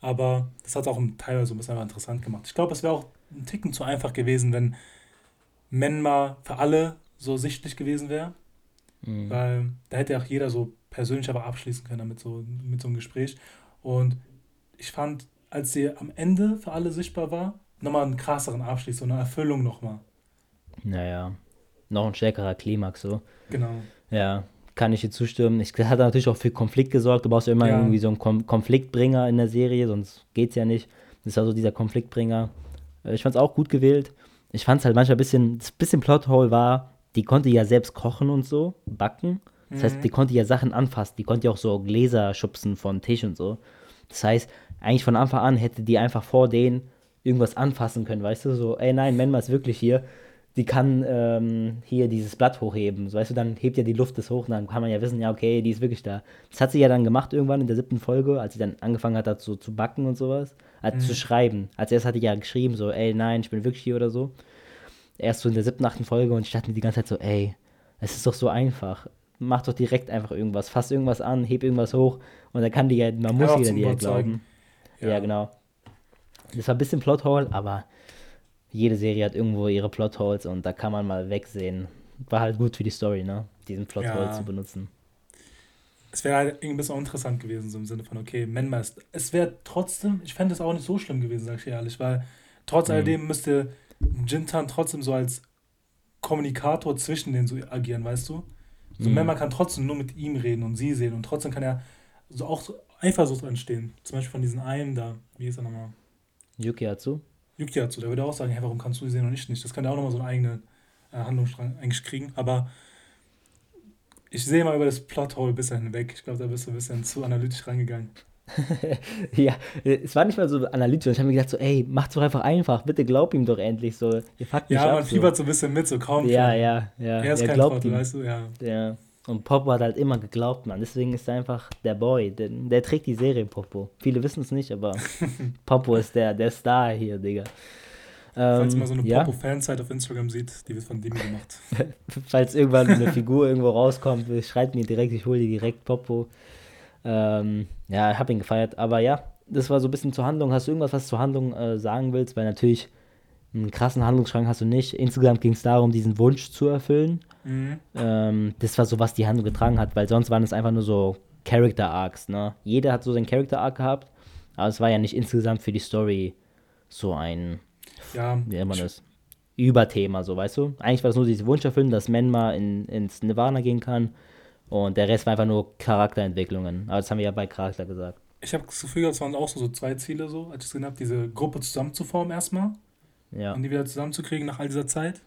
[SPEAKER 2] Aber das hat auch teilweise so ein bisschen interessant gemacht. Ich glaube, es wäre auch ein Ticken zu einfach gewesen, wenn Menma für alle so sichtlich gewesen wäre. Mhm. Weil da hätte auch jeder so persönlich aber abschließen können damit so, mit so einem Gespräch. Und ich fand, als sie am Ende für alle sichtbar war, nochmal einen krasseren Abschluss, so eine Erfüllung nochmal.
[SPEAKER 1] Naja, noch ein stärkerer Klimax so. Genau. Ja, kann ich dir zustimmen. Ich hat natürlich auch für Konflikt gesorgt. Du brauchst ja immer ja. irgendwie so einen Kom Konfliktbringer in der Serie, sonst geht's ja nicht. Das ist also dieser Konfliktbringer. Äh, ich fand's auch gut gewählt. Ich fand's halt manchmal ein bisschen, ein bisschen Plothole war, die konnte ja selbst kochen und so, backen. Das mhm. heißt, die konnte ja Sachen anfassen. Die konnte ja auch so Gläser schubsen von Tisch und so. Das heißt, eigentlich von Anfang an hätte die einfach vor denen irgendwas anfassen können, weißt du? So, ey, nein, Menma ist wirklich hier. Die kann ähm, hier dieses Blatt hochheben. So, weißt du, dann hebt ja die Luft das hoch und dann kann man ja wissen, ja, okay, die ist wirklich da. Das hat sie ja dann gemacht irgendwann in der siebten Folge, als sie dann angefangen hat, dazu zu backen und sowas. Also mhm. zu schreiben. Als erst hatte ich ja geschrieben, so, ey, nein, ich bin wirklich hier oder so. Erst so in der siebten, achten Folge und ich dachte mir die ganze Zeit so, ey, es ist doch so einfach. Mach doch direkt einfach irgendwas. Fass irgendwas an, heb irgendwas hoch und dann kann die ja, man muss ja, dir glauben. Ja. ja, genau. Das war ein bisschen Plothole, aber jede Serie hat irgendwo ihre Plotholes und da kann man mal wegsehen. War halt gut für die Story, ne? Diesen Plothole ja. zu benutzen.
[SPEAKER 2] Es wäre halt irgendwie ein bisschen uninteressant gewesen, so im Sinne von, okay, Menma ist. Es wäre trotzdem, ich fände es auch nicht so schlimm gewesen, sag ich ehrlich, weil trotz mhm. alledem müsste Jintan trotzdem so als Kommunikator zwischen denen so agieren, weißt du? So mhm. Menma kann trotzdem nur mit ihm reden und sie sehen und trotzdem kann er so auch so Eifersucht entstehen. Zum Beispiel von diesen einen da, wie ist er nochmal?
[SPEAKER 1] Yukiatsu?
[SPEAKER 2] Yukiatsu, der würde auch sagen, hey, warum kannst du sie sehen und ich nicht? Das kann ja auch nochmal so einen eigenen äh, Handlungsstrang eigentlich kriegen. Aber ich sehe mal über das Plothole ein bisschen hinweg. Ich glaube, da bist du ein bisschen zu analytisch reingegangen. [LAUGHS]
[SPEAKER 1] ja, es war nicht mal so analytisch. Ich habe mir gedacht, so, ey, macht's doch einfach einfach. Bitte glaub ihm doch endlich so. Ihr
[SPEAKER 2] ja, man fiebert so ein bisschen mit, so kaum.
[SPEAKER 1] Ja, ja, ja. Er ist ja, kein Trottel, weißt du, ja. Ja. Und Popo hat halt immer geglaubt, man. Deswegen ist er einfach der Boy. Der, der trägt die Serie, Popo. Viele wissen es nicht, aber [LAUGHS] Popo ist der, der Star hier, Digga.
[SPEAKER 2] Falls ähm, man so eine ja? Popo-Fanzeit auf Instagram sieht, die wird von Dimi gemacht. [LAUGHS]
[SPEAKER 1] Falls irgendwann eine Figur irgendwo rauskommt, schreibt mir direkt, ich hole die direkt Popo. Ähm, ja, ich habe ihn gefeiert. Aber ja, das war so ein bisschen zur Handlung. Hast du irgendwas, was zur Handlung äh, sagen willst? Weil natürlich einen krassen Handlungsschrank hast du nicht. Insgesamt ging es darum, diesen Wunsch zu erfüllen. Mhm. Ähm, das war so, was die Handlung getragen hat, weil sonst waren es einfach nur so Character Arcs, ne? Jeder hat so seinen Character Arc gehabt, aber es war ja nicht insgesamt für die Story so ein, ja, wie nennt man das, Überthema, so, weißt du? Eigentlich war es nur diese Wunsch erfüllen, dass Menma in, ins Nirvana gehen kann und der Rest war einfach nur Charakterentwicklungen. Aber das haben wir ja bei Charakter gesagt.
[SPEAKER 2] Ich habe das Gefühl, das waren auch so, so zwei Ziele, so, als ich es gesehen habe, diese Gruppe zusammenzuformen erstmal. Ja. Und die wieder zusammenzukriegen nach all dieser Zeit.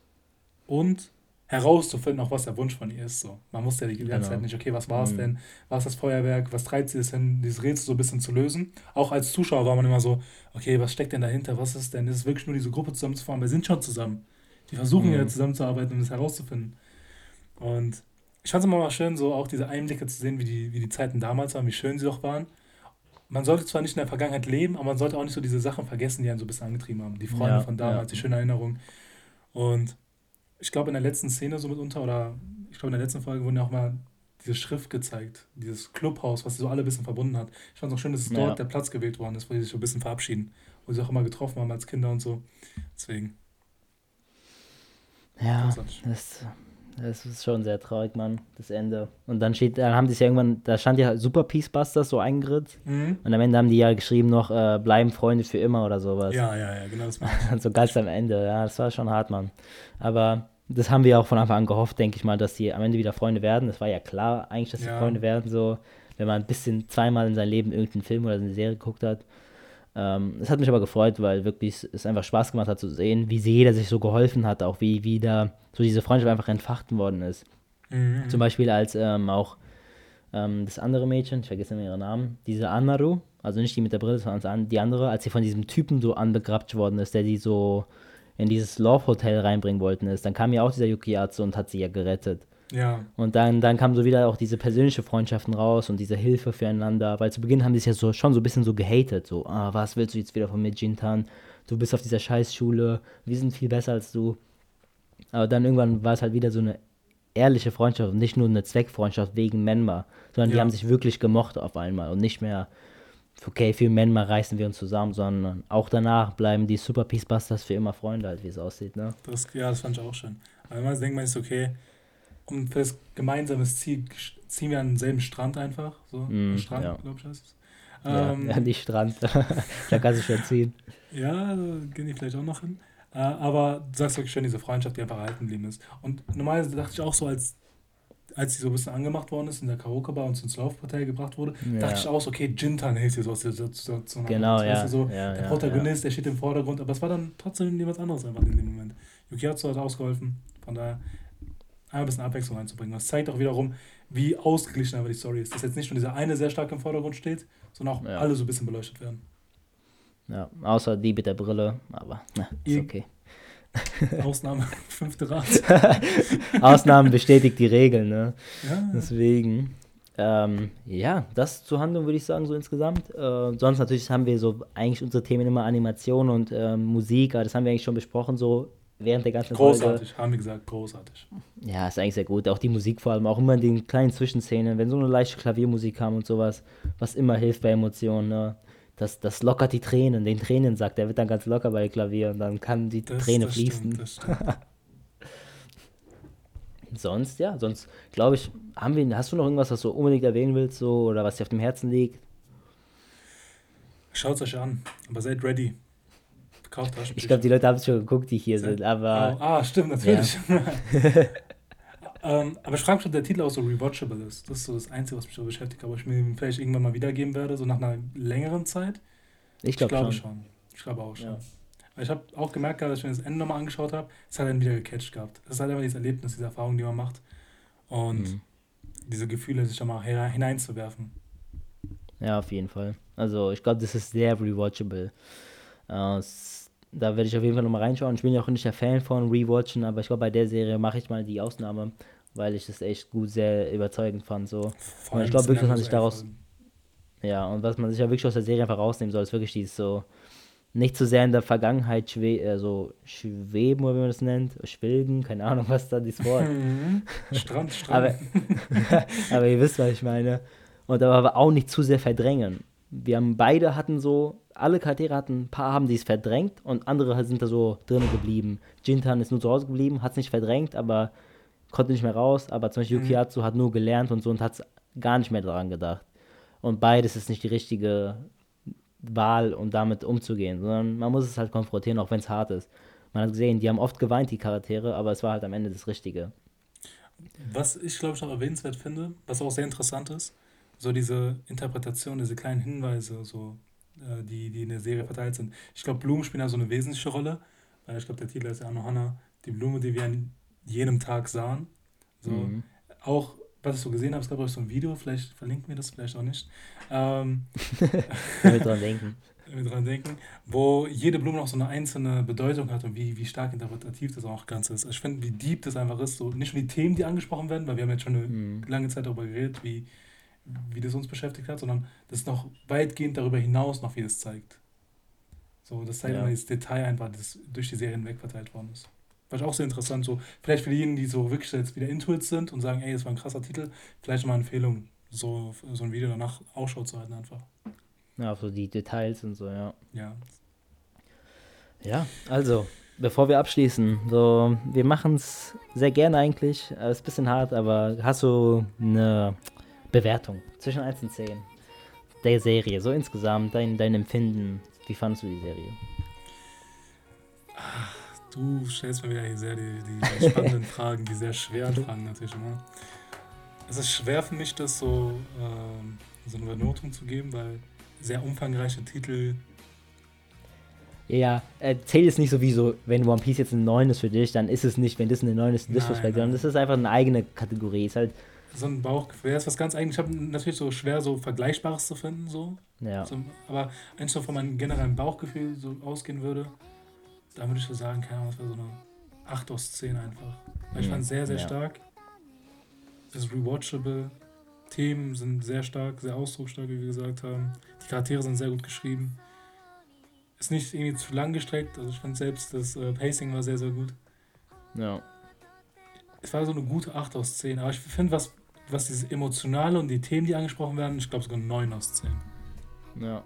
[SPEAKER 2] Und herauszufinden, auch was der Wunsch von ihr ist. So. Man wusste ja die ganze genau. Zeit nicht, okay, was war es mhm. denn? War es das Feuerwerk? Was treibt sie es hin, dieses Rätsel so ein bisschen zu lösen? Auch als Zuschauer war man immer so, okay, was steckt denn dahinter? Was ist denn? Ist es wirklich nur diese Gruppe zusammenzufahren? Wir sind schon zusammen. Die versuchen mhm. ja zusammenzuarbeiten, um das herauszufinden. Und ich fand es immer mal schön, so auch diese Einblicke zu sehen, wie die, wie die Zeiten damals waren, wie schön sie doch waren. Man sollte zwar nicht in der Vergangenheit leben, aber man sollte auch nicht so diese Sachen vergessen, die einen so ein bisschen angetrieben haben. Die Freunde ja, von damals, ja. die schöne Erinnerung. Und ich glaube, in der letzten Szene so mitunter, oder ich glaube, in der letzten Folge wurden ja auch mal diese Schrift gezeigt, dieses Clubhaus, was sie so alle ein bisschen verbunden hat. Ich fand es auch schön, dass es ja. dort der Platz gewählt worden ist, wo sie sich so ein bisschen verabschieden, wo sie auch immer getroffen haben als Kinder und so. Deswegen.
[SPEAKER 1] Ja, das, Das ist schon sehr traurig, Mann, das Ende. Und dann steht, dann haben die es ja irgendwann, da stand ja Super Peacebusters so eingeritzt. Mhm. Und am Ende haben die ja geschrieben noch, äh, bleiben Freunde für immer oder sowas.
[SPEAKER 2] Ja, ja, ja, genau das war [LAUGHS]
[SPEAKER 1] So ganz am Ende, ja, das war schon hart, Mann. Aber das haben wir auch von Anfang an gehofft, denke ich mal, dass die am Ende wieder Freunde werden. Das war ja klar eigentlich, dass sie ja. Freunde werden, so, wenn man ein bisschen zweimal in seinem Leben irgendeinen Film oder eine Serie geguckt hat. Ähm, es hat mich aber gefreut, weil wirklich es einfach Spaß gemacht hat zu sehen, wie jeder sich so geholfen hat, auch wie wieder so diese Freundschaft einfach entfacht worden ist. Mhm. Zum Beispiel als ähm, auch ähm, das andere Mädchen, ich vergesse immer ihren Namen, diese Anaru, also nicht die mit der Brille, sondern die andere, als sie von diesem Typen so anbegrapscht worden ist, der die so in dieses Love Hotel reinbringen wollten ist, dann kam ja auch dieser Yukiatsu und hat sie ja gerettet.
[SPEAKER 2] Ja.
[SPEAKER 1] Und dann, dann kamen so wieder auch diese persönlichen Freundschaften raus und diese Hilfe füreinander, weil zu Beginn haben die es ja so, schon so ein bisschen so gehatet, so, ah, was willst du jetzt wieder von mir, Jintan? Du bist auf dieser Scheißschule, wir sind viel besser als du. Aber dann irgendwann war es halt wieder so eine ehrliche Freundschaft und nicht nur eine Zweckfreundschaft wegen Menma, sondern ja. die haben sich wirklich gemocht auf einmal und nicht mehr, okay, für Menma reißen wir uns zusammen, sondern auch danach bleiben die Super Peacebusters für immer Freunde, halt, wie es aussieht, ne?
[SPEAKER 2] Das, ja, das fand ich auch schön. Aber man denkt man ist okay, um für das gemeinsame Ziel ziehen wir an denselben Strand einfach. So, mm, Strand, ja. glaube ich, heißt es.
[SPEAKER 1] Ähm, ja, nicht Strand. [LAUGHS] da kannst du schon ziehen.
[SPEAKER 2] Ja, da gehen die vielleicht auch noch hin. Äh, aber du sagst wirklich schön, diese Freundschaft, die einfach erhalten geblieben ist. Und normalerweise dachte ich auch so, als, als sie so ein bisschen angemacht worden ist in der Karaoke-Bar und ins Laufpartei gebracht wurde, ja. dachte ich auch so, okay, Jintan hilft dir so aus der Situation.
[SPEAKER 1] Genau, also, ja.
[SPEAKER 2] so,
[SPEAKER 1] ja.
[SPEAKER 2] Der Protagonist, der steht im Vordergrund, aber es war dann trotzdem jemand anderes einfach in dem Moment. Yukiatsu hat ausgeholfen, von daher ein bisschen Abwechslung reinzubringen. Das zeigt auch wiederum, wie ausgeglichen aber die Story ist. Dass jetzt nicht nur dieser eine sehr stark im Vordergrund steht, sondern auch alle so ein bisschen beleuchtet werden.
[SPEAKER 1] Ja, außer die mit der Brille, aber na, ist okay. [LAUGHS]
[SPEAKER 2] Ausnahme, [LAUGHS] fünfte Rat. [LAUGHS]
[SPEAKER 1] Ausnahmen bestätigt die Regeln, ne? Ja. Deswegen. Ähm, ja, das zur Handlung würde ich sagen, so insgesamt. Äh, sonst natürlich haben wir so eigentlich unsere Themen immer Animation und äh, Musik, aber das haben wir eigentlich schon besprochen, so während der ganzen
[SPEAKER 2] Großartig, Folge. haben wir gesagt, großartig.
[SPEAKER 1] Ja, ist eigentlich sehr gut. Auch die Musik vor allem, auch immer in den kleinen Zwischenszenen, wenn so eine leichte Klaviermusik kam und sowas, was immer hilft bei Emotionen. Ne? Das, das lockert die Tränen, den Tränen sagt, der wird dann ganz locker bei Klavier und dann kann die das, Träne das fließen. Stimmt, [LAUGHS] sonst, ja, sonst glaube ich, haben wir, hast du noch irgendwas, was du unbedingt erwähnen willst, so, oder was dir auf dem Herzen liegt?
[SPEAKER 2] Schaut es euch an, aber seid ready.
[SPEAKER 1] Kauft Ich glaube, die Leute haben es schon geguckt, die hier sind, aber.
[SPEAKER 2] Oh, ah, stimmt, natürlich. Ja. [LAUGHS] ähm, aber ich frage mich, ob der Titel auch so rewatchable ist. Das ist so das Einzige, was mich so beschäftigt, aber ich mir vielleicht irgendwann mal wiedergeben werde, so nach einer längeren Zeit.
[SPEAKER 1] Ich, glaub glaube
[SPEAKER 2] schon. schon. Ich glaube auch schon. Ja. Ich habe auch gemerkt, als ich mir das Ende nochmal angeschaut habe, es hat dann wieder gecatcht gehabt. Das ist halt einfach dieses Erlebnis, diese Erfahrung, die man macht. Und mhm. diese Gefühle, sich da mal hineinzuwerfen.
[SPEAKER 1] Ja, auf jeden Fall. Also ich glaube, das ist sehr rewatchable. Uh, da werde ich auf jeden Fall nochmal reinschauen. Ich bin ja auch nicht der Fan von Rewatchen, aber ich glaube, bei der Serie mache ich mal die Ausnahme, weil ich das echt gut, sehr überzeugend fand. So. Und ich glaube wirklich, dass man sich daraus. Ja, und was man sich ja wirklich aus der Serie einfach rausnehmen soll, ist wirklich dieses so, nicht zu so sehr in der Vergangenheit schwe äh, so schweben, oder wie man das nennt, schwilgen, keine Ahnung, was da dieses Wort. [LAUGHS]
[SPEAKER 2] Strand, Strand.
[SPEAKER 1] aber, [LAUGHS] aber ihr wisst, was ich meine. Und aber auch nicht zu sehr verdrängen. Wir haben beide hatten so alle Charaktere hatten, ein paar haben es verdrängt und andere sind da so drinnen geblieben. Jintan ist nur zu Hause geblieben, hat es nicht verdrängt, aber konnte nicht mehr raus. Aber zum Beispiel mhm. Yukiatsu hat nur gelernt und so und hat gar nicht mehr daran gedacht. Und beides ist nicht die richtige Wahl, um damit umzugehen, sondern man muss es halt konfrontieren, auch wenn es hart ist. Man hat gesehen, die haben oft geweint, die Charaktere, aber es war halt am Ende das Richtige.
[SPEAKER 2] Was ich glaube ich noch erwähnenswert finde, was auch sehr interessant ist, so diese Interpretation, diese kleinen Hinweise, so die, die in der Serie verteilt sind. Ich glaube, Blumen spielen da so eine wesentliche Rolle. Weil ich glaube, der Titel ist ja Anohana, die Blume, die wir an jenem Tag sahen. So, mhm. Auch, was ich so gesehen habe, es gab auch so ein Video, vielleicht verlinken wir das, vielleicht auch nicht. Ähm, [LAUGHS]
[SPEAKER 1] wir dran denken. [LAUGHS]
[SPEAKER 2] Wir dran denken, wo jede Blume noch so eine einzelne Bedeutung hat und wie, wie stark interpretativ das auch ganz ist. Also ich finde, wie deep das einfach ist, so nicht nur die Themen, die angesprochen werden, weil wir haben jetzt schon eine mhm. lange Zeit darüber geredet, wie wie das uns beschäftigt hat, sondern das ist noch weitgehend darüber hinaus noch vieles zeigt. So, das zeigt ja. immer das Detail einfach, das durch die Serie hinweg verteilt worden ist. War auch sehr interessant. So, vielleicht für diejenigen, die so wirklich jetzt wieder Intuit sind und sagen, ey, das war ein krasser Titel, vielleicht mal eine Empfehlung, so, so ein Video danach Ausschau zu halten einfach.
[SPEAKER 1] Ja, so die Details und so, ja.
[SPEAKER 2] Ja.
[SPEAKER 1] Ja, also, bevor wir abschließen, so, wir machen es sehr gerne eigentlich. Es ist ein bisschen hart, aber hast du eine Bewertung zwischen 1 und 10 der Serie, so insgesamt, dein, dein Empfinden? Wie fandest du die Serie?
[SPEAKER 2] Du stellst mir wieder hier sehr die, die spannenden [LAUGHS] Fragen, die sehr schweren Fragen natürlich immer. Es ist schwer für mich, das so, ähm, so eine Benotung zu geben, weil sehr umfangreiche Titel.
[SPEAKER 1] Ja, erzähl es nicht so wie so, wenn One Piece jetzt ein 9 ist für dich, dann ist es nicht, wenn das eine 9 ist, Disrespect, sondern das ist einfach eine eigene Kategorie. Ist halt
[SPEAKER 2] so ein Bauchgefühl ist was ganz eigenes. Ich habe natürlich so schwer, so Vergleichbares zu finden, so. Ja. So, aber wenn ich so von meinem generellen Bauchgefühl so ausgehen würde, da würde ich so sagen, keine Ahnung, das wäre so eine 8 aus 10 einfach. Weil ich mhm. fand es sehr, sehr ja. stark. Das ist rewatchable. Themen sind sehr stark, sehr ausdrucksstark, wie wir gesagt haben. Die Charaktere sind sehr gut geschrieben. Ist nicht irgendwie zu lang gestreckt. Also ich fand selbst das äh, Pacing war sehr, sehr gut. Ja. Es war so eine gute 8 aus 10. Aber ich finde, was, was dieses Emotionale und die Themen, die angesprochen werden, ich glaube sogar 9 aus 10.
[SPEAKER 1] Ja.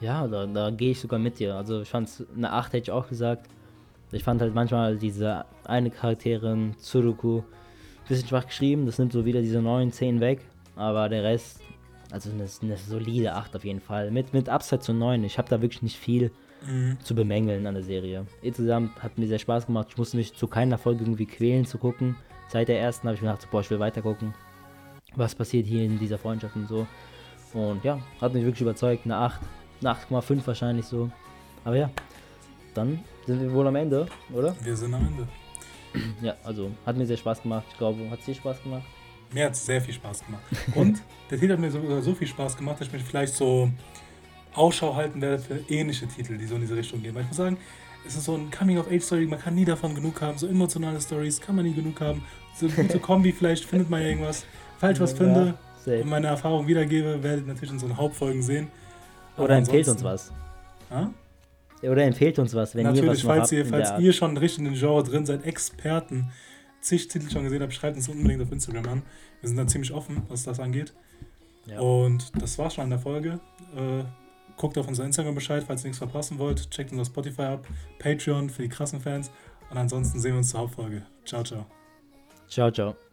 [SPEAKER 1] Ja, da, da gehe ich sogar mit dir. Also ich fand es eine 8 hätte ich auch gesagt. Ich fand halt manchmal diese eine Charakterin, Tsuruku, ein bisschen schwach geschrieben. Das nimmt so wieder diese 9, 10 weg. Aber der Rest, also eine, eine solide 8 auf jeden Fall. Mit, mit Upside zu 9. Ich habe da wirklich nicht viel mhm. zu bemängeln an der Serie. Insgesamt hat mir sehr Spaß gemacht. Ich musste mich zu keiner Folge irgendwie quälen zu gucken. Seit der ersten habe ich mir gedacht, boah, ich will weiter gucken. Was passiert hier in dieser Freundschaft und so. Und ja, hat mich wirklich überzeugt. Eine 8 8,5 wahrscheinlich so. Aber ja, dann sind wir wohl am Ende, oder?
[SPEAKER 2] Wir sind am Ende. [CLEARS THROAT]
[SPEAKER 1] Ja, also hat mir sehr Spaß gemacht. Ich glaube, hat es dir Spaß gemacht?
[SPEAKER 2] Mir hat es sehr viel Spaß gemacht. Und der Titel hat mir so, so viel Spaß gemacht, dass ich mich vielleicht so Ausschau halten werde für ähnliche Titel, die so in diese Richtung gehen. Weil ich muss sagen, es ist so ein Coming-of-Age-Story, man kann nie davon genug haben. So emotionale Stories kann man nie genug haben. So gute [LAUGHS] Kombi, vielleicht findet man ja irgendwas. Falls ich was finde ja, und meine Erfahrung wiedergebe, werdet ihr natürlich in so einen Hauptfolgen sehen.
[SPEAKER 1] Oder empfehlt uns was. Ha? Oder empfehlt uns was, wenn
[SPEAKER 2] Natürlich, ihr was falls habt ihr, falls ihr schon richtig in den Genre drin seid, Experten, zig Titel schon gesehen habt, schreibt uns unbedingt auf Instagram an. Wir sind da ziemlich offen, was das angeht. Ja. Und das war's schon an der Folge. Äh, guckt auf unser Instagram Bescheid, falls ihr nichts verpassen wollt. Checkt unser Spotify ab, Patreon für die krassen Fans. Und ansonsten sehen wir uns zur Hauptfolge. Ciao, ciao.
[SPEAKER 1] Ciao, ciao.